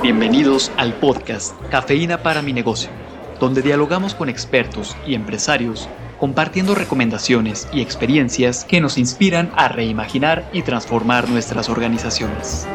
Bienvenidos al podcast Cafeína para mi negocio, donde dialogamos con expertos y empresarios compartiendo recomendaciones y experiencias que nos inspiran a reimaginar y transformar nuestras organizaciones.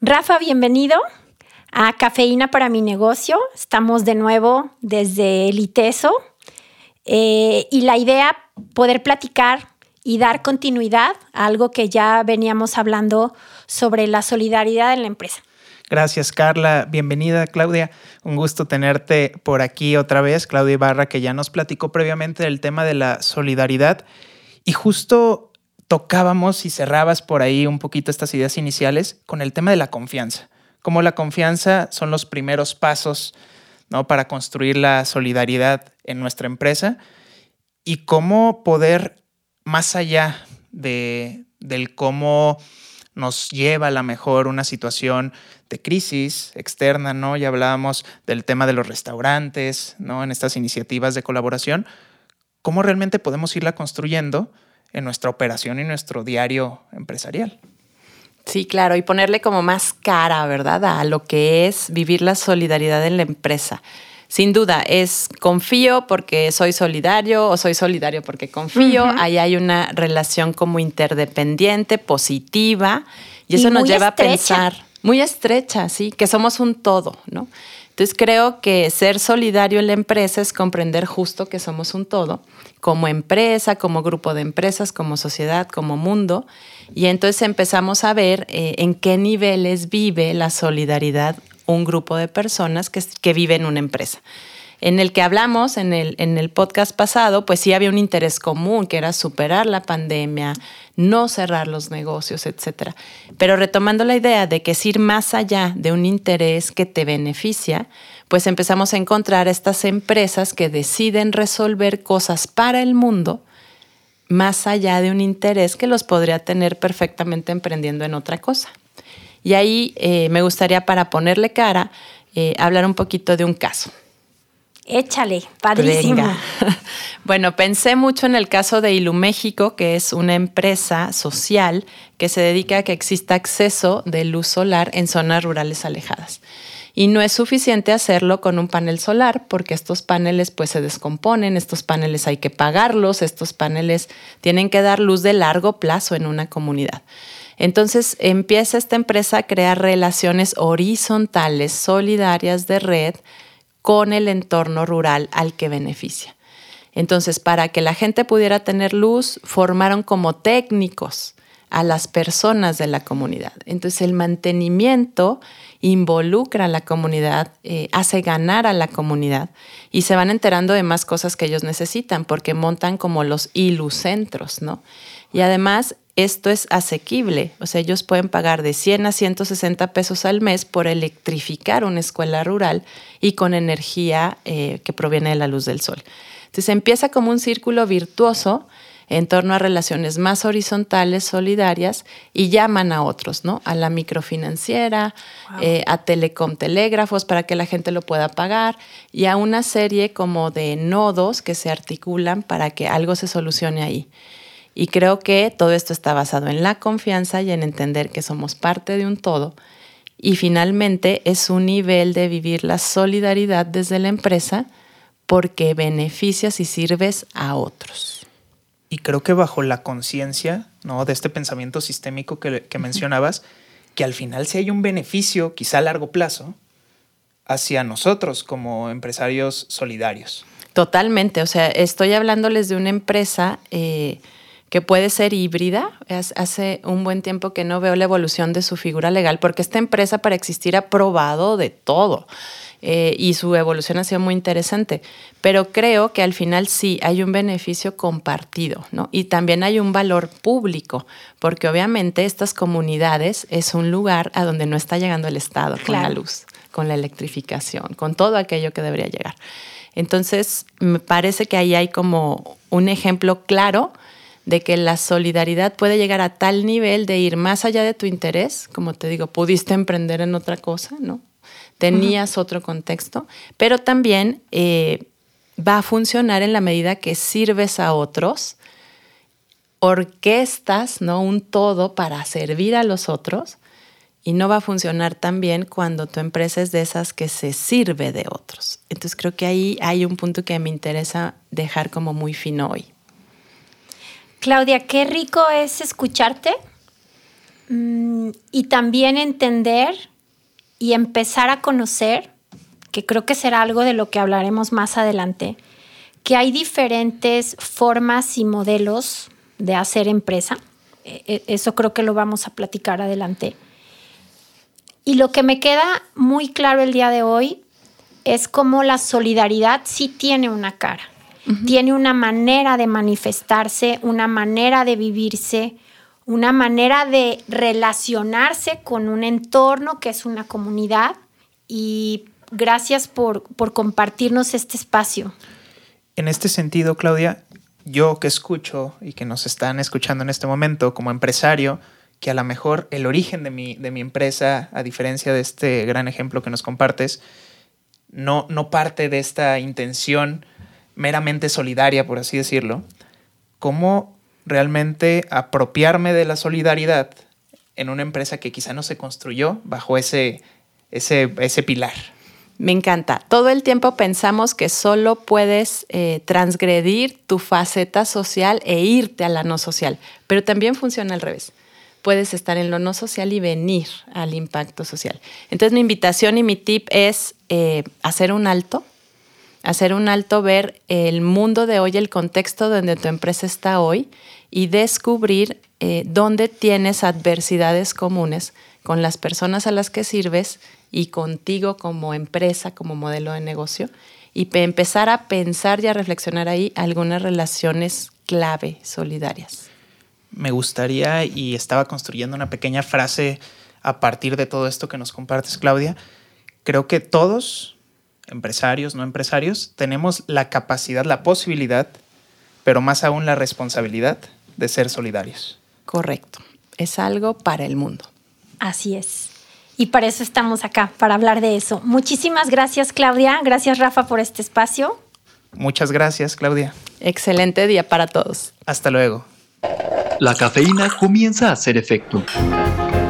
Rafa, bienvenido a Cafeína para mi negocio. Estamos de nuevo desde el ITESO eh, y la idea poder platicar y dar continuidad a algo que ya veníamos hablando sobre la solidaridad en la empresa. Gracias, Carla. Bienvenida, Claudia. Un gusto tenerte por aquí otra vez. Claudia Ibarra, que ya nos platicó previamente del tema de la solidaridad. Y justo tocábamos y cerrabas por ahí un poquito estas ideas iniciales con el tema de la confianza. Cómo la confianza son los primeros pasos ¿no? para construir la solidaridad en nuestra empresa y cómo poder más allá de, del cómo nos lleva a la mejor una situación de crisis externa, ¿no? Ya hablábamos del tema de los restaurantes, ¿no? En estas iniciativas de colaboración, ¿cómo realmente podemos irla construyendo en nuestra operación y nuestro diario empresarial? Sí, claro, y ponerle como más cara, ¿verdad? A lo que es vivir la solidaridad en la empresa sin duda, es confío porque soy solidario o soy solidario porque confío. Ahí hay una relación como interdependiente, positiva, y eso nos lleva a pensar, muy estrecha, sí, que somos un todo, ¿no? Entonces creo que ser solidario en la empresa es comprender justo que somos un todo, como empresa, como grupo de empresas, como sociedad, como mundo. Y entonces empezamos a ver eh, en qué niveles vive la solidaridad un grupo de personas que, vive en una empresa. En el que hablamos en el, en el podcast pasado, pues sí había un interés común, que era superar la pandemia, no cerrar los negocios, etc. Pero retomando la idea de que es ir más allá de un interés que te beneficia, pues empezamos a encontrar estas empresas que deciden resolver cosas para el mundo más allá de un interés que los podría tener perfectamente emprendiendo en otra cosa. Y ahí eh, me gustaría, para ponerle cara, eh, hablar un poquito de un caso. Échale, padrísimo. bueno, pensé mucho en el caso de Iluméxico, que es una empresa social que se dedica a que exista acceso de luz solar en zonas rurales alejadas. Y no es suficiente hacerlo con un panel solar porque estos paneles pues se descomponen, estos paneles hay que pagarlos, estos paneles tienen que dar luz de largo plazo en una comunidad. Entonces empieza esta empresa a crear relaciones horizontales, solidarias de red con el entorno rural al que beneficia. Entonces, para que la gente pudiera tener luz, formaron como técnicos a las personas de la comunidad. Entonces, el mantenimiento involucra a la comunidad, eh, hace ganar a la comunidad y se van enterando de más cosas que ellos necesitan porque montan como los ilucentros, ¿no? Y además esto es asequible, o sea, ellos pueden pagar de 100 a 160 pesos al mes por electrificar una escuela rural y con energía eh, que proviene de la luz del sol. Entonces empieza como un círculo virtuoso en torno a relaciones más horizontales, solidarias, y llaman a otros, ¿no? A la microfinanciera, eh, a telecom telégrafos para que la gente lo pueda pagar, y a una serie como de nodos que se articulan para que algo se solucione ahí. Y creo que todo esto está basado en la confianza y en entender que somos parte de un todo. Y finalmente es un nivel de vivir la solidaridad desde la empresa porque beneficias y sirves a otros. Y creo que bajo la conciencia ¿no? de este pensamiento sistémico que, que mencionabas, que al final si hay un beneficio, quizá a largo plazo, hacia nosotros como empresarios solidarios. Totalmente, o sea, estoy hablándoles de una empresa eh, que puede ser híbrida. Hace un buen tiempo que no veo la evolución de su figura legal, porque esta empresa para existir ha probado de todo. Eh, y su evolución ha sido muy interesante. Pero creo que al final sí hay un beneficio compartido, ¿no? Y también hay un valor público, porque obviamente estas comunidades es un lugar a donde no está llegando el Estado con la luz, con la electrificación, con todo aquello que debería llegar. Entonces, me parece que ahí hay como un ejemplo claro de que la solidaridad puede llegar a tal nivel de ir más allá de tu interés, como te digo, pudiste emprender en otra cosa, ¿no? Tenías otro contexto, pero también eh, va a funcionar en la medida que sirves a otros orquestas, ¿no? Un todo para servir a los otros y no va a funcionar tan bien cuando tu empresa es de esas que se sirve de otros. Entonces creo que ahí hay un punto que me interesa dejar como muy fino hoy. Claudia, qué rico es escucharte mm, y también entender y empezar a conocer, que creo que será algo de lo que hablaremos más adelante, que hay diferentes formas y modelos de hacer empresa. E, e, eso creo que lo vamos a platicar adelante. Y lo que me queda muy claro el día de hoy es cómo la solidaridad sí tiene una cara, tiene una manera de manifestarse, una manera de vivirse, una manera de relacionarse con un entorno que es una comunidad. Y gracias por, por compartirnos este espacio. En este sentido, Claudia, yo que escucho y que nos están escuchando en este momento como empresario, que a lo mejor el origen de mi, de mi empresa, a diferencia de este gran ejemplo que nos compartes, no, no parte de esta intención meramente solidaria, por así decirlo, cómo realmente apropiarme de la solidaridad en una empresa que quizá no se construyó bajo ese, ese, ese pilar. Me encanta. Todo el tiempo pensamos que solo puedes eh, transgredir tu faceta social e irte a la no social, pero también funciona al revés. Puedes estar en lo no social y venir al impacto social. Entonces mi invitación y mi tip es eh, hacer un alto, hacer un alto, ver el mundo de hoy, el contexto donde tu empresa está hoy y descubrir eh, dónde tienes adversidades comunes con las personas a las que sirves y contigo como empresa, como modelo de negocio, y empezar a pensar y a reflexionar ahí algunas relaciones clave solidarias. Me gustaría, y estaba construyendo una pequeña frase a partir de todo esto que nos compartes, Claudia, creo que todos, empresarios, no empresarios, tenemos la capacidad, la posibilidad, pero más aún la responsabilidad de ser solidarios. Correcto. Es algo para el mundo. Así es. Y para eso estamos acá, para hablar de eso. Muchísimas gracias, Claudia. Gracias, Rafa, por este espacio. Muchas gracias, Claudia. Excelente día para todos. Hasta luego. La cafeína comienza a hacer efecto.